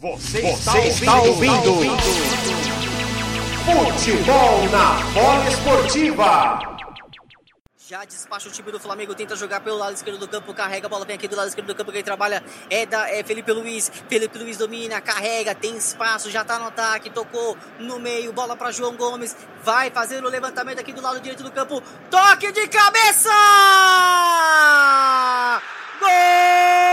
Você, Você está, ouvindo, ouvindo. Futebol na bola esportiva. Já despacha o time do Flamengo, tenta jogar pelo lado esquerdo do campo, carrega a bola, vem aqui do lado esquerdo do campo, quem trabalha é, da, é Felipe Luiz. Felipe Luiz domina, carrega, tem espaço, já tá no ataque, tocou no meio, bola para João Gomes, vai fazendo o levantamento aqui do lado direito do campo, toque de cabeça! Gol!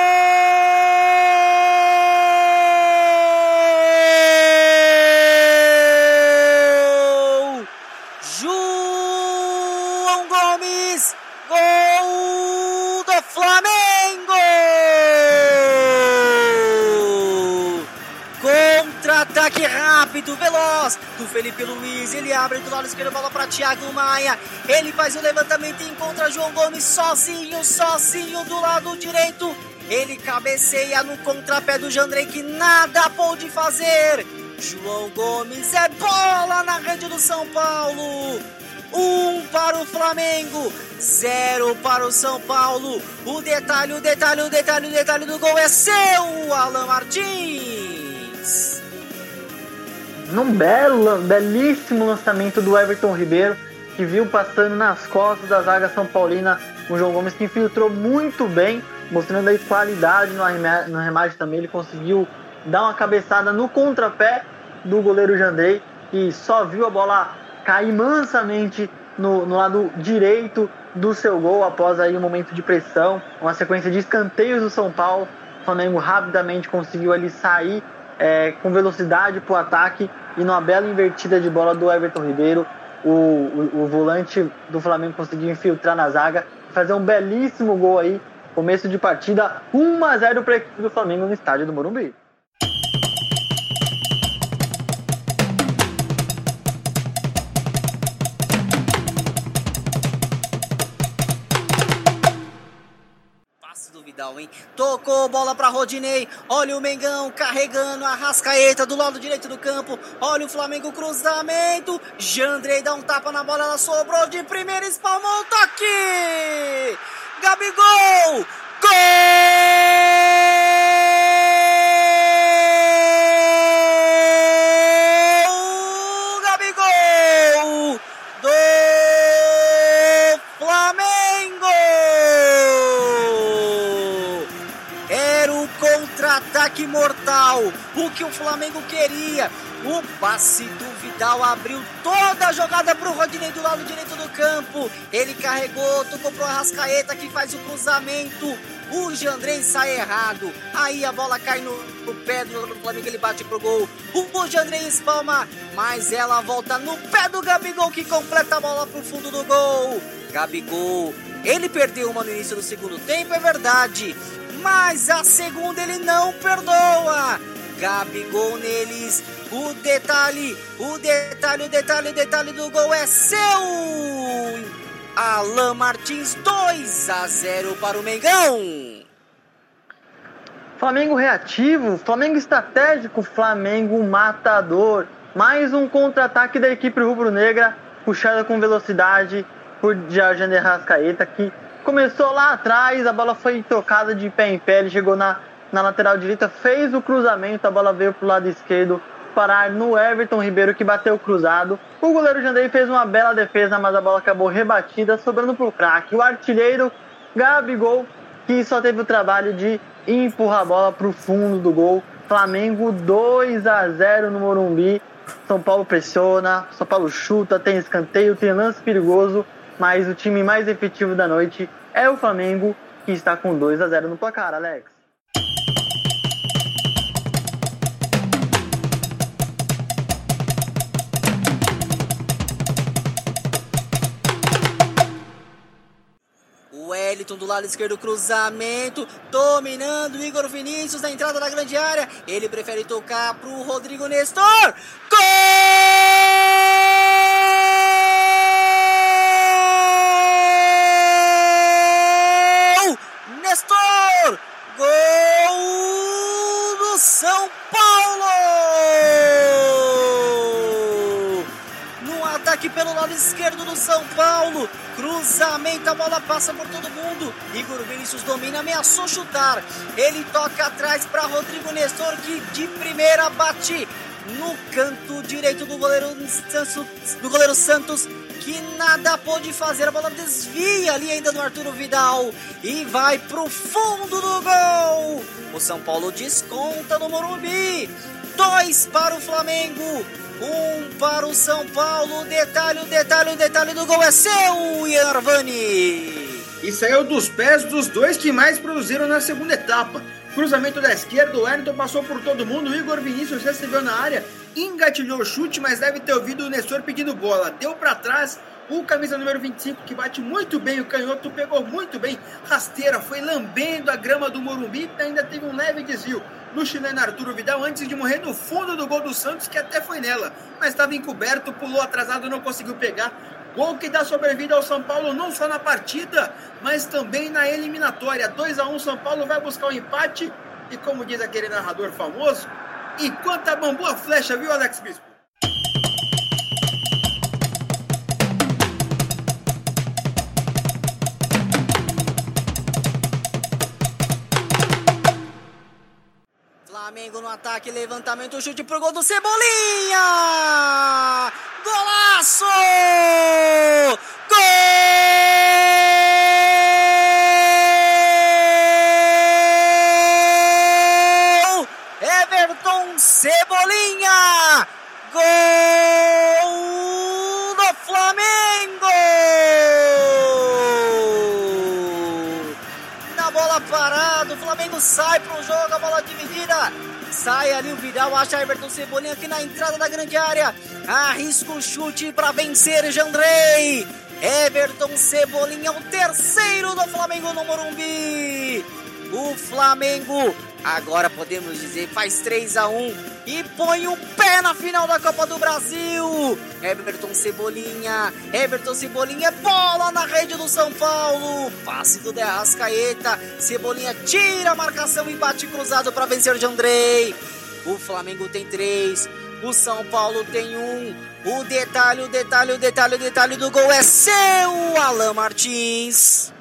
Rápido, veloz do Felipe Luiz. Ele abre do lado esquerdo, bola para Thiago Maia. Ele faz o levantamento e encontra João Gomes sozinho, sozinho do lado direito. Ele cabeceia no contrapé do Jandrei que nada pôde fazer. João Gomes é bola na rede do São Paulo. Um para o Flamengo, zero para o São Paulo. O detalhe, o detalhe, o detalhe, o detalhe do gol é seu, Alan Martins num belo, belíssimo lançamento do Everton Ribeiro, que viu passando nas costas da zaga São Paulina o João Gomes, que infiltrou muito bem, mostrando aí qualidade no remate, no também. Ele conseguiu dar uma cabeçada no contrapé do goleiro Jandrei, que só viu a bola cair mansamente no, no lado direito do seu gol após aí um momento de pressão, uma sequência de escanteios do São Paulo. O Flamengo rapidamente conseguiu ali sair é, com velocidade para o ataque e numa bela invertida de bola do Everton Ribeiro, o, o, o volante do Flamengo conseguiu infiltrar na zaga e fazer um belíssimo gol aí. Começo de partida 1 a 0 para a equipe do Flamengo no estádio do Morumbi. Vidal, hein? Tocou bola para Rodinei. Olha o Mengão carregando a Rascaeta do lado direito do campo. Olha o Flamengo cruzamento. Jandrei dá um tapa na bola, ela sobrou de primeira, espalmou o toque. Gabigol! Ataque mortal, o que o Flamengo queria. O passe do Vidal abriu toda a jogada para o Rodinei do lado direito do campo. Ele carregou, tocou para o Arrascaeta que faz o cruzamento. O Jandrei sai errado. Aí a bola cai no, no pé do jogador do Flamengo, ele bate pro gol. O Jandrei espalma, mas ela volta no pé do Gabigol que completa a bola pro fundo do gol. Gabigol, ele perdeu uma no início do segundo tempo, é verdade mas a segunda ele não perdoa. Gabigol neles. O detalhe, o detalhe, o detalhe, o detalhe do gol é seu. Alan Martins 2 a 0 para o Mengão. Flamengo reativo, Flamengo estratégico, Flamengo matador. Mais um contra-ataque da equipe rubro-negra, puxada com velocidade por Jorge Rascaeta, que Começou lá atrás, a bola foi tocada de pé em pé, ele chegou na, na lateral direita, fez o cruzamento, a bola veio para o lado esquerdo, parar no Everton Ribeiro que bateu cruzado. O goleiro Jandrei fez uma bela defesa, mas a bola acabou rebatida, sobrando para o craque. O artilheiro Gabigol, que só teve o trabalho de empurrar a bola para o fundo do gol. Flamengo 2 a 0 no Morumbi. São Paulo pressiona, São Paulo chuta, tem escanteio, tem lance perigoso mas o time mais efetivo da noite é o Flamengo, que está com 2 a 0 no placar, Alex. Wellington do lado esquerdo, cruzamento, dominando Igor Vinícius na entrada da grande área. Ele prefere tocar para o Rodrigo Nestor. Lado esquerdo do São Paulo. Cruzamento, a bola passa por todo mundo. Igor Vinícius domina, ameaçou chutar. Ele toca atrás para Rodrigo Nestor, que de primeira bate no canto direito do goleiro do goleiro Santos que nada pôde fazer. A bola desvia ali ainda no Arturo Vidal e vai pro fundo do gol. O São Paulo desconta no Morumbi. Dois para o Flamengo, um para o São Paulo. Detalhe, o detalhe, o detalhe do gol é seu, Yarvani. E saiu dos pés dos dois que mais produziram na segunda etapa. Cruzamento da esquerda, o Wellington passou por todo mundo, Igor Vinícius recebeu na área, engatilhou o chute, mas deve ter ouvido o Nestor pedindo bola. Deu para trás, o camisa número 25, que bate muito bem, o canhoto pegou muito bem, rasteira, foi lambendo a grama do Morumbi ainda teve um leve desvio no chileno Arturo Vidal antes de morrer no fundo do gol do Santos, que até foi nela, mas estava encoberto, pulou atrasado, não conseguiu pegar. Gol que dá sobrevida ao São Paulo não só na partida, mas também na eliminatória. 2 a 1 São Paulo vai buscar o um empate e como diz aquele narrador famoso, enquanto a bambu a flecha, viu Alex Bispo? Flamengo no ataque, levantamento, chute pro gol do Cebolinha! Golaço! Gol! Everton Cebolinha! Flamengo sai pro jogo, a bola dividida. Sai ali o Vidal, acha Everton Cebolinha aqui na entrada da grande área. Arrisca o chute para vencer Jandrei. Everton Cebolinha, o terceiro do Flamengo no Morumbi. O Flamengo, agora podemos dizer, faz 3 a 1 e põe o pé na final da Copa do Brasil. Everton Cebolinha, Everton Cebolinha, bola na rede do São Paulo. Passe do De Arrascaeta. Cebolinha tira a marcação e bate cruzado para vencer de Andrei. O Flamengo tem três, o São Paulo tem um. O detalhe, o detalhe, o detalhe, o detalhe do gol é seu, Alan Martins.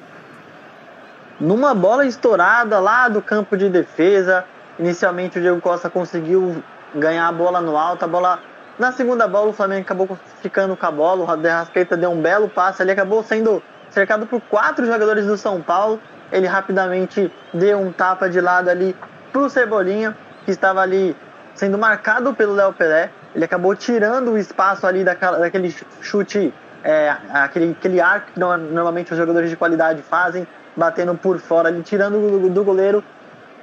Numa bola estourada lá do campo de defesa, inicialmente o Diego Costa conseguiu ganhar a bola no alto, a bola na segunda bola o Flamengo acabou ficando com a bola, o Derrasqueta deu um belo passe, ele acabou sendo cercado por quatro jogadores do São Paulo, ele rapidamente deu um tapa de lado ali pro Cebolinha, que estava ali sendo marcado pelo Léo Pelé, ele acabou tirando o espaço ali daquele chute, é, aquele, aquele arco que normalmente os jogadores de qualidade fazem, batendo por fora ali, tirando do, do goleiro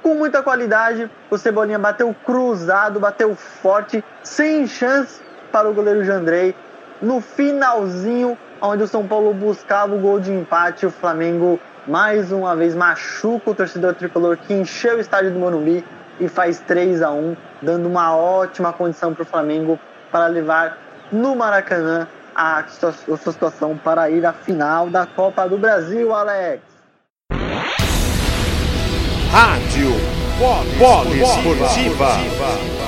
com muita qualidade. O Cebolinha bateu cruzado, bateu forte, sem chance para o goleiro Jandrei. No finalzinho, onde o São Paulo buscava o gol de empate, o Flamengo mais uma vez machuca o torcedor tricolor que encheu o estádio do Morumbi e faz 3 a 1 dando uma ótima condição para o Flamengo para levar no Maracanã a sua situação para ir à final da Copa do Brasil, Alex. Rádio Polo Esportiva.